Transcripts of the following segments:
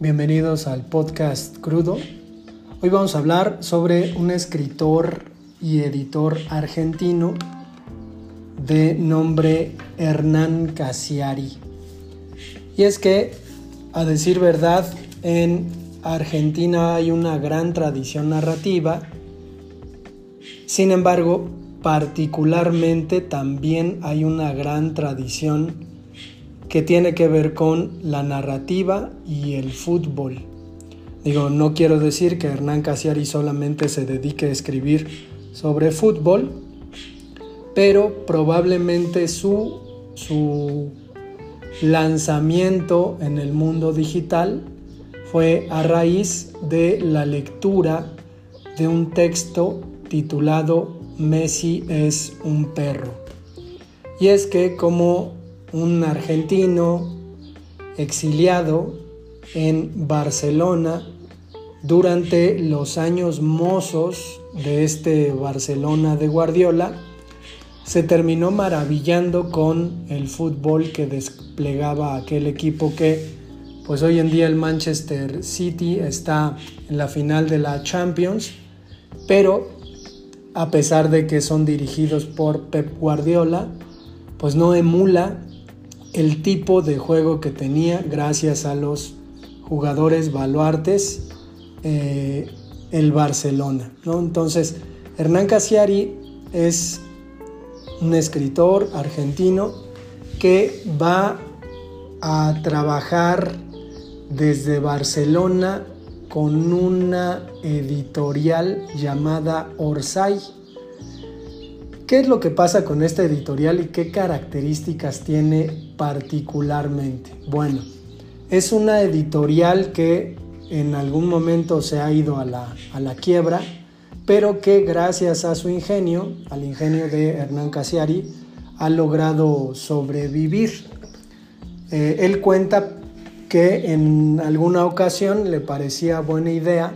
bienvenidos al podcast Crudo. Hoy vamos a hablar sobre un escritor y editor argentino de nombre Hernán Casiari. Y es que, a decir verdad, en Argentina hay una gran tradición narrativa, sin embargo, particularmente también hay una gran tradición que tiene que ver con la narrativa y el fútbol. Digo, no quiero decir que Hernán Casiari solamente se dedique a escribir sobre fútbol, pero probablemente su, su lanzamiento en el mundo digital fue a raíz de la lectura de un texto titulado Messi es un perro. Y es que como un argentino exiliado en Barcelona durante los años mozos de este Barcelona de Guardiola, se terminó maravillando con el fútbol que desplegaba aquel equipo que pues hoy en día el Manchester City está en la final de la Champions, pero a pesar de que son dirigidos por Pep Guardiola, pues no emula el tipo de juego que tenía gracias a los jugadores baluartes eh, el Barcelona. ¿no? Entonces, Hernán Casiari es un escritor argentino que va a trabajar desde Barcelona con una editorial llamada Orsay ¿Qué es lo que pasa con esta editorial y qué características tiene particularmente? Bueno, es una editorial que en algún momento se ha ido a la, quiebra, pero que gracias a su ingenio, al ingenio de Hernán Casiari, ha logrado sobrevivir. Eh, él cuenta que en alguna ocasión le parecía buena idea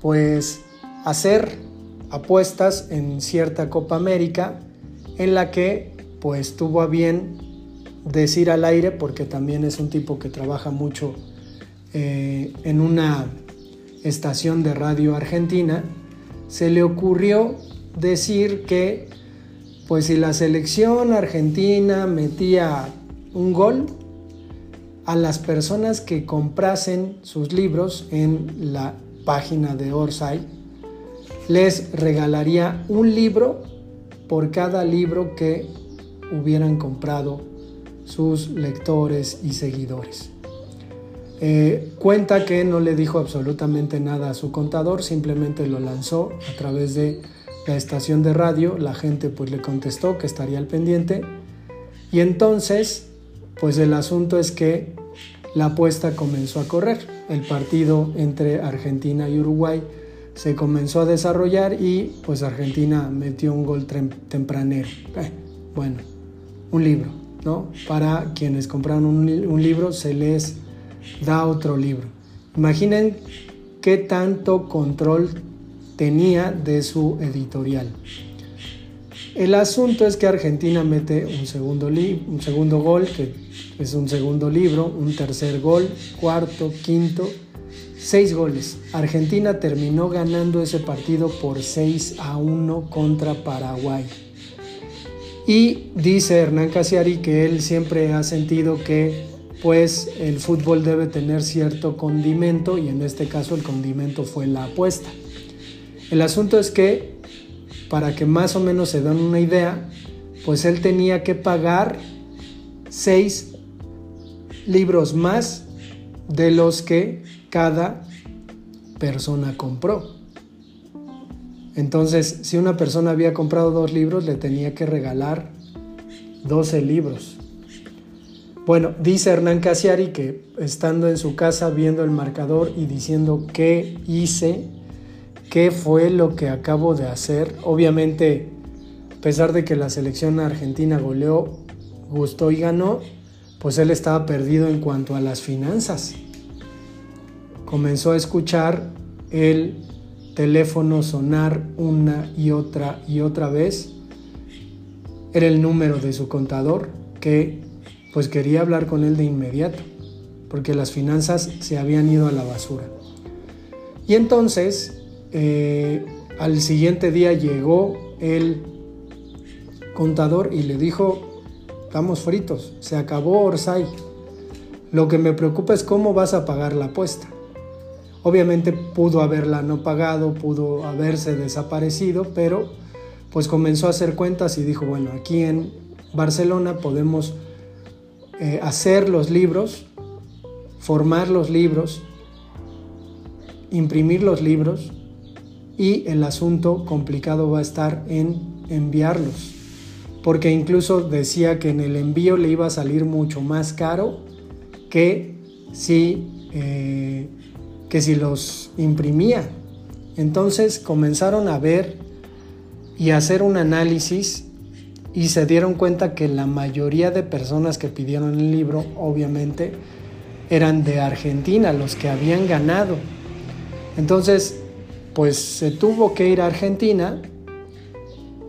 pues hacer apuestas en cierta Copa América en la que pues tuvo a bien decir al aire porque también es un tipo que trabaja mucho eh, en una estación de radio argentina se le ocurrió decir que pues si la selección argentina metía un gol a las personas que comprasen sus libros en la página de Orsay les regalaría un libro por cada libro que hubieran comprado sus lectores y seguidores. Eh, cuenta que no le dijo absolutamente nada a su contador, simplemente lo lanzó a través de la estación de radio, la gente pues le contestó que estaría al pendiente y entonces pues el asunto es que la apuesta comenzó a correr. El partido entre Argentina y Uruguay se comenzó a desarrollar y pues Argentina metió un gol tempranero. Eh, bueno, un libro, Para quienes compraron un, un libro se les da otro libro. Imaginen qué tanto control tenía de su editorial. El asunto es que Argentina mete un segundo, un segundo gol, que es un segundo libro, un tercer gol, cuarto, quinto, Seis goles. Argentina terminó ganando ese partido por 6 a 1 contra Paraguay. Y dice Hernán Casiari que él siempre ha sentido que pues el fútbol debe tener cierto condimento y en este caso el condimento fue la apuesta. El asunto es que para que más o menos se den una idea, pues él tenía que pagar seis libros más de los que cada persona compró. Entonces, si una persona había comprado dos libros, le tenía que regalar 12 libros. Bueno, dice Hernán Casiari que estando en su casa viendo el marcador y diciendo qué hice, qué fue lo que acabo de hacer, obviamente, a pesar de que la selección argentina goleó, gustó y ganó, pues él estaba perdido en cuanto a las finanzas comenzó a escuchar el teléfono sonar una y otra y otra vez. Era el número de su contador que pues quería hablar con él de inmediato. porque las finanzas se habían ido a la basura. Y entonces, eh, al siguiente día llegó el contador y le dijo, estamos fritos, se acabó Orsay. Lo que me preocupa es cómo vas a pagar la apuesta. Obviamente pudo haberla no pagado, pudo haberse desaparecido, pero pues comenzó a hacer cuentas y dijo, bueno, aquí en Barcelona podemos eh, hacer los libros, formar los libros, imprimir los libros y el asunto complicado va a estar en enviarlos. Porque incluso decía que en el envío le iba a salir mucho más caro que si, eh, que si los imprimía. Entonces comenzaron a ver y hacer un análisis y se dieron cuenta que la mayoría de personas que pidieron el libro, obviamente, eran de Argentina, los que habían ganado. Entonces, pues se tuvo que ir a Argentina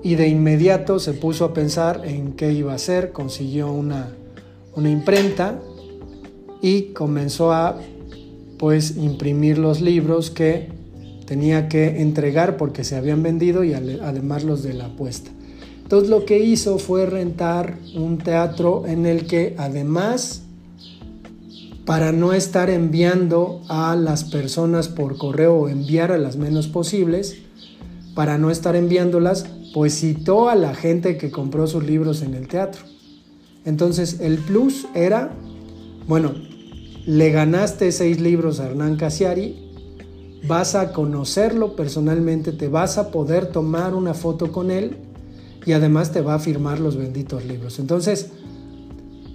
y de inmediato se puso a pensar en qué iba a hacer, consiguió una, una imprenta y comenzó a pues imprimir los libros que tenía que entregar porque se habían vendido y además los de la apuesta. Entonces lo que hizo fue rentar un teatro en el que además, para no estar enviando a las personas por correo o enviar a las menos posibles, para no estar enviándolas, pues citó a la gente que compró sus libros en el teatro. Entonces el plus era, bueno, le ganaste seis libros a Hernán Casiari, vas a conocerlo personalmente, te vas a poder tomar una foto con él y además te va a firmar los benditos libros. Entonces,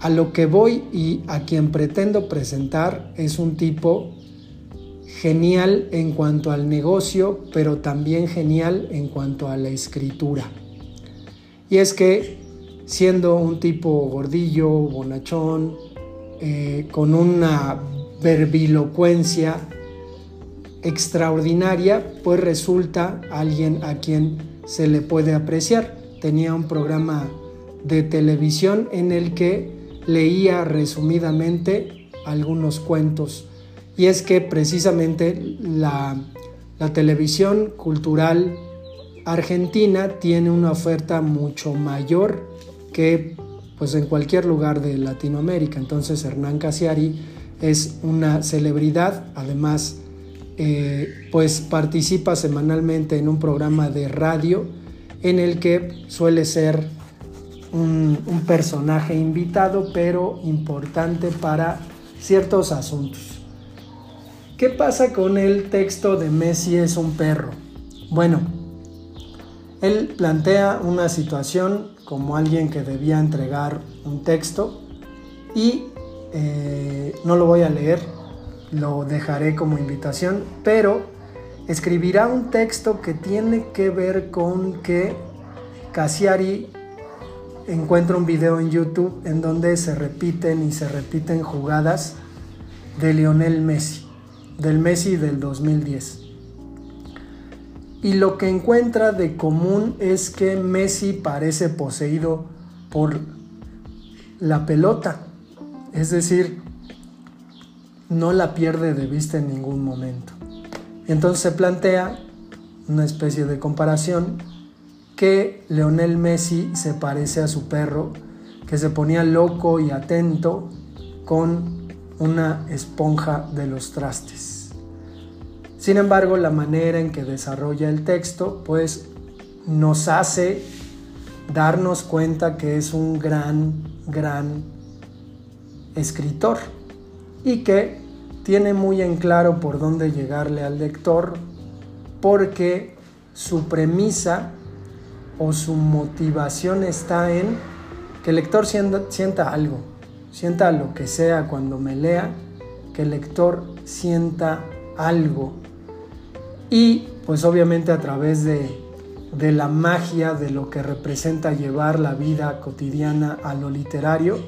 a lo que voy y a quien pretendo presentar es un tipo genial en cuanto al negocio, pero también genial en cuanto a la escritura. Y es que siendo un tipo gordillo, bonachón, eh, con una verbilocuencia extraordinaria, pues resulta alguien a quien se le puede apreciar. Tenía un programa de televisión en el que leía resumidamente algunos cuentos. Y es que precisamente la, la televisión cultural argentina tiene una oferta mucho mayor que pues en cualquier lugar de Latinoamérica. Entonces Hernán Casiari es una celebridad, además eh, pues participa semanalmente en un programa de radio en el que suele ser un, personaje invitado pero importante para ciertos asuntos. ¿Qué pasa con el texto de Messi es un perro? Bueno, él plantea una situación como alguien que debía entregar un texto y eh, no lo voy a leer lo dejaré como invitación, pero escribirá un texto que tiene que ver con que Cassiari encuentra un video en YouTube en donde se repiten y se repiten jugadas de Lionel Messi, del Messi del 2010. Y lo que encuentra de común es que Messi parece poseído por la pelota, es decir, no la pierde de vista en ningún momento. Entonces se plantea una especie de comparación que Leonel Messi se parece a su perro, que se ponía loco y atento con una esponja de los trastes. Sin embargo, la manera en que desarrolla el texto, pues nos hace darnos cuenta que es un gran, gran escritor y que tiene muy en claro por dónde llegarle al lector porque su premisa o su motivación está en que el lector sienta, algo, sienta lo que sea cuando me lea, que el lector sienta algo. Y pues obviamente a través de, de la magia de lo que representa llevar la vida cotidiana a lo literario,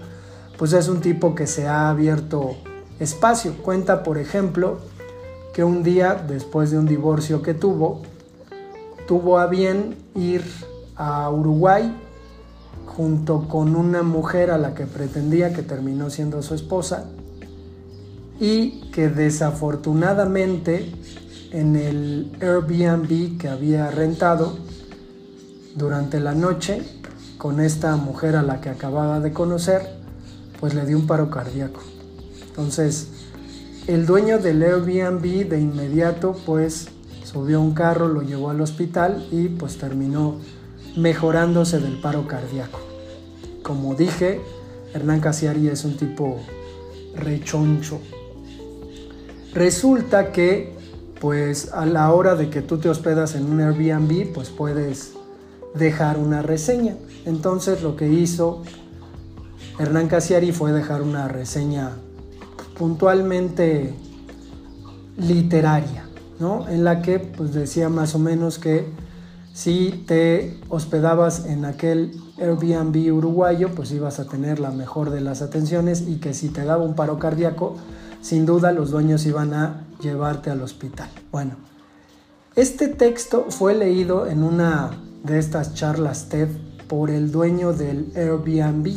pues es un tipo que se ha abierto espacio. Cuenta, por ejemplo, que un día, después de un divorcio que tuvo, tuvo a bien ir a Uruguay junto con una mujer a la que pretendía que terminó siendo su esposa y que desafortunadamente en el Airbnb que había rentado durante la noche con esta mujer a la que acababa de conocer, pues le dio un paro cardíaco. Entonces, el dueño del Airbnb de inmediato pues subió un carro, lo llevó al hospital y pues terminó mejorándose del paro cardíaco. Como dije, Hernán Casiari es un tipo rechoncho. Resulta que pues a la hora de que tú te hospedas en un Airbnb, pues puedes dejar una reseña. Entonces lo que hizo Hernán Casiari fue dejar una reseña puntualmente literaria, ¿no? En la que pues decía más o menos que si te hospedabas en aquel Airbnb uruguayo, pues ibas a tener la mejor de las atenciones y que si te daba un paro cardíaco, sin duda los dueños iban a llevarte al hospital. Bueno, este texto fue leído en una de estas charlas TED por el dueño del Airbnb,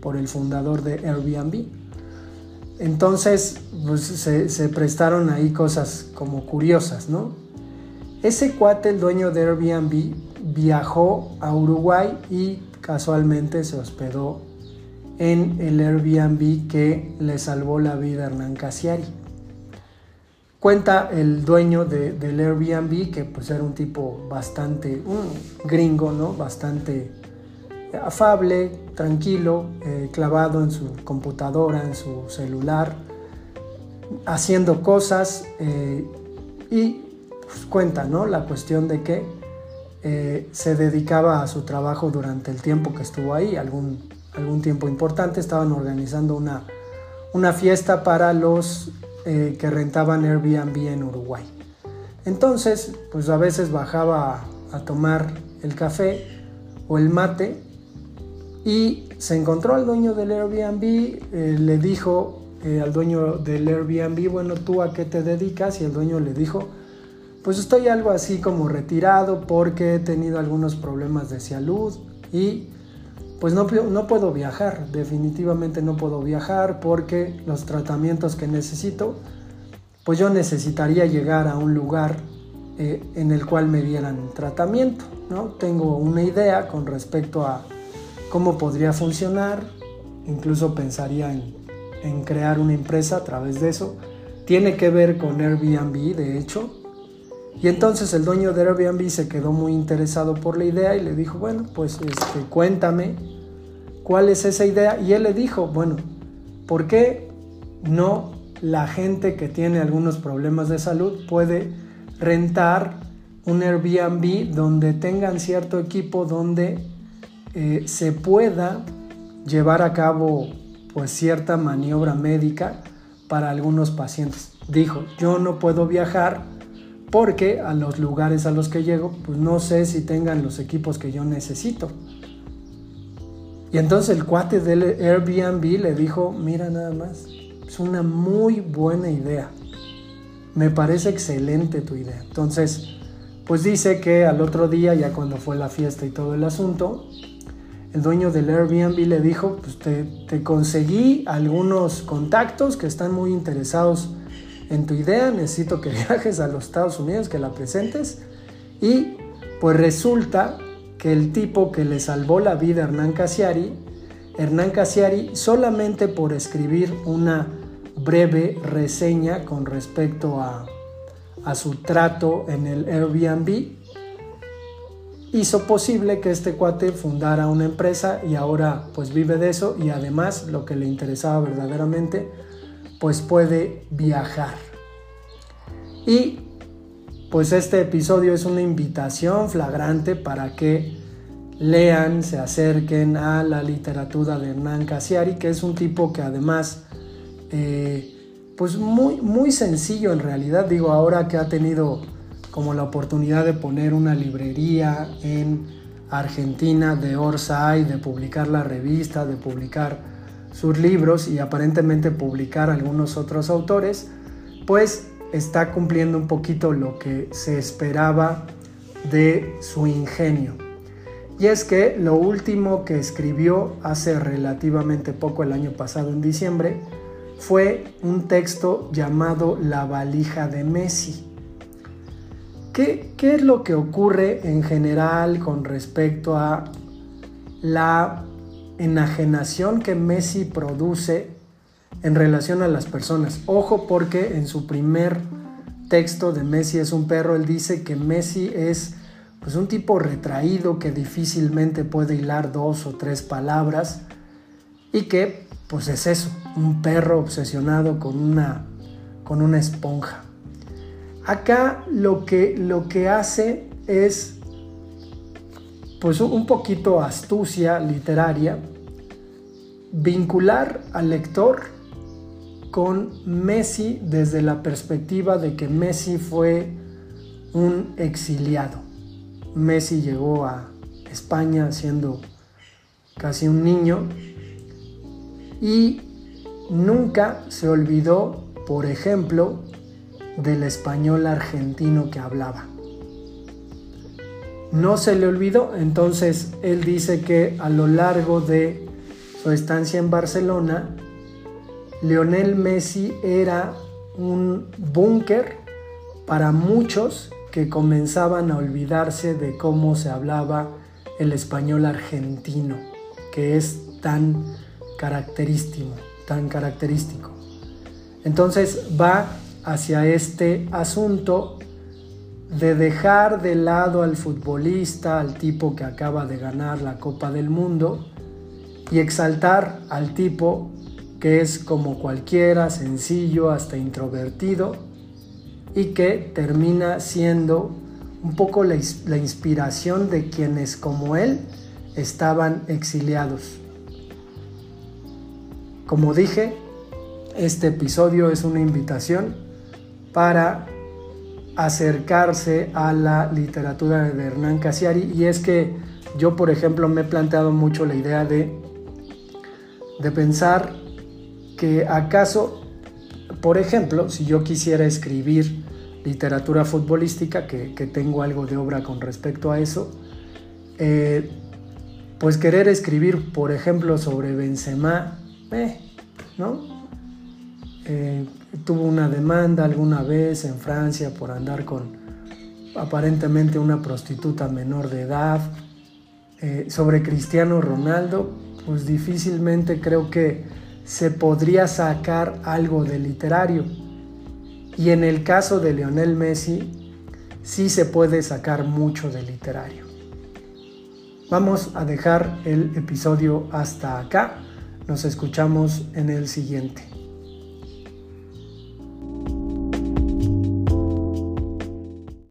por el fundador de Airbnb. Entonces, pues, se, se prestaron ahí cosas como curiosas, ¿no? Ese cuate, el dueño de Airbnb, viajó a Uruguay y casualmente se hospedó en el Airbnb que le salvó la vida a Hernán Casiari. Cuenta el dueño del Airbnb que pues era un tipo bastante, un gringo, ¿no? Bastante afable, tranquilo, eh, clavado en su computadora, en su celular, haciendo cosas eh, y pues, cuenta, ¿no? La cuestión de que eh, se dedicaba a su trabajo durante el tiempo que estuvo ahí, algún, algún tiempo importante, estaban organizando una, una fiesta para los eh, que rentaban Airbnb en Uruguay. Entonces, pues a veces bajaba a, tomar el café o el mate y se encontró al dueño del Airbnb, eh, le dijo al dueño del Airbnb, bueno, ¿tú a qué te dedicas? Y el dueño le dijo, pues estoy algo así como retirado porque he tenido algunos problemas de salud y pues no, no puedo viajar, definitivamente no puedo viajar porque los tratamientos que necesito, pues yo necesitaría llegar a un lugar eh, en el cual me dieran tratamiento, ¿no? Tengo una idea con respecto a cómo podría funcionar, incluso pensaría en, en crear una empresa a través de eso. Tiene que ver con Airbnb, de hecho, y entonces el dueño de Airbnb se quedó muy interesado por la idea y le dijo, bueno, pues este, cuéntame cuál es esa idea. Y él le dijo, bueno, ¿por qué no la gente que tiene algunos problemas de salud puede rentar un Airbnb donde tengan cierto equipo donde eh, se pueda llevar a cabo pues cierta maniobra médica para algunos pacientes? Dijo, yo no puedo viajar porque a los lugares a los que llego, pues no sé si tengan los equipos que yo necesito. Y entonces el cuate del Airbnb le dijo, mira nada más, es una muy buena idea. Me parece excelente tu idea. Entonces, pues dice que al otro día, ya cuando fue la fiesta y todo el asunto, el dueño del Airbnb le dijo, pues te, te conseguí algunos contactos que están muy interesados en tu idea, necesito que viajes a los Estados Unidos, que la presentes. Y pues resulta que el tipo que le salvó la vida a Hernán Casiari, Hernán Casiari solamente por escribir una breve reseña con respecto a, a su trato en el Airbnb, hizo posible que este cuate fundara una empresa y ahora pues vive de eso y además lo que le interesaba verdaderamente pues puede viajar. Y pues este episodio es una invitación flagrante para que lean, se acerquen a la literatura de Hernán Casiari, que es un tipo que además, eh, pues muy, muy sencillo en realidad, digo, ahora que ha tenido como la oportunidad de poner una librería en Argentina de Orsay, de publicar la revista, de publicar sus libros y aparentemente publicar algunos otros autores, pues está cumpliendo un poquito lo que se esperaba de su ingenio. Y es que lo último que escribió hace relativamente poco, el año pasado en diciembre, fue un texto llamado La valija de Messi. ¿Qué, ¿Qué, es lo que ocurre en general con respecto a la enajenación que Messi produce en relación a las personas? Ojo porque en su primer texto de Messi es un perro, él dice que Messi es pues un tipo retraído que difícilmente puede hilar dos o tres palabras y que pues es eso, un perro obsesionado con una, con una esponja. Acá lo que, lo que hace es pues un poquito astucia literaria, vincular al lector con Messi desde la perspectiva de que Messi fue un exiliado. Messi llegó a España siendo casi un niño y nunca se olvidó, por ejemplo, del español argentino que hablaba. No se le olvidó, entonces él dice que a lo largo de su estancia en Barcelona, Lionel Messi era un búnker para muchos que comenzaban a olvidarse de cómo se hablaba el español argentino, que es tan característico, tan característico. Entonces va hacia este asunto de dejar de lado al futbolista, al tipo que acaba de ganar la Copa del Mundo, y exaltar al tipo que es como cualquiera, sencillo, hasta introvertido, y que termina siendo un poco la, inspiración de quienes como él estaban exiliados. Como dije, este episodio es una invitación para acercarse a la literatura de Hernán Casiari y es que yo por ejemplo me he planteado mucho la idea de, de pensar que acaso, por ejemplo, si yo quisiera escribir literatura futbolística, que, tengo algo de obra con respecto a eso, eh, pues querer escribir, por ejemplo, sobre Benzema, eh, ¿no? Eh, tuvo una demanda alguna vez en Francia por andar con aparentemente una prostituta menor de edad. Eh, sobre Cristiano Ronaldo, pues difícilmente creo que se podría sacar algo de literario. Y en el caso de Lionel Messi, sí se puede sacar mucho de literario. Vamos a dejar el episodio hasta acá. Nos escuchamos en el siguiente.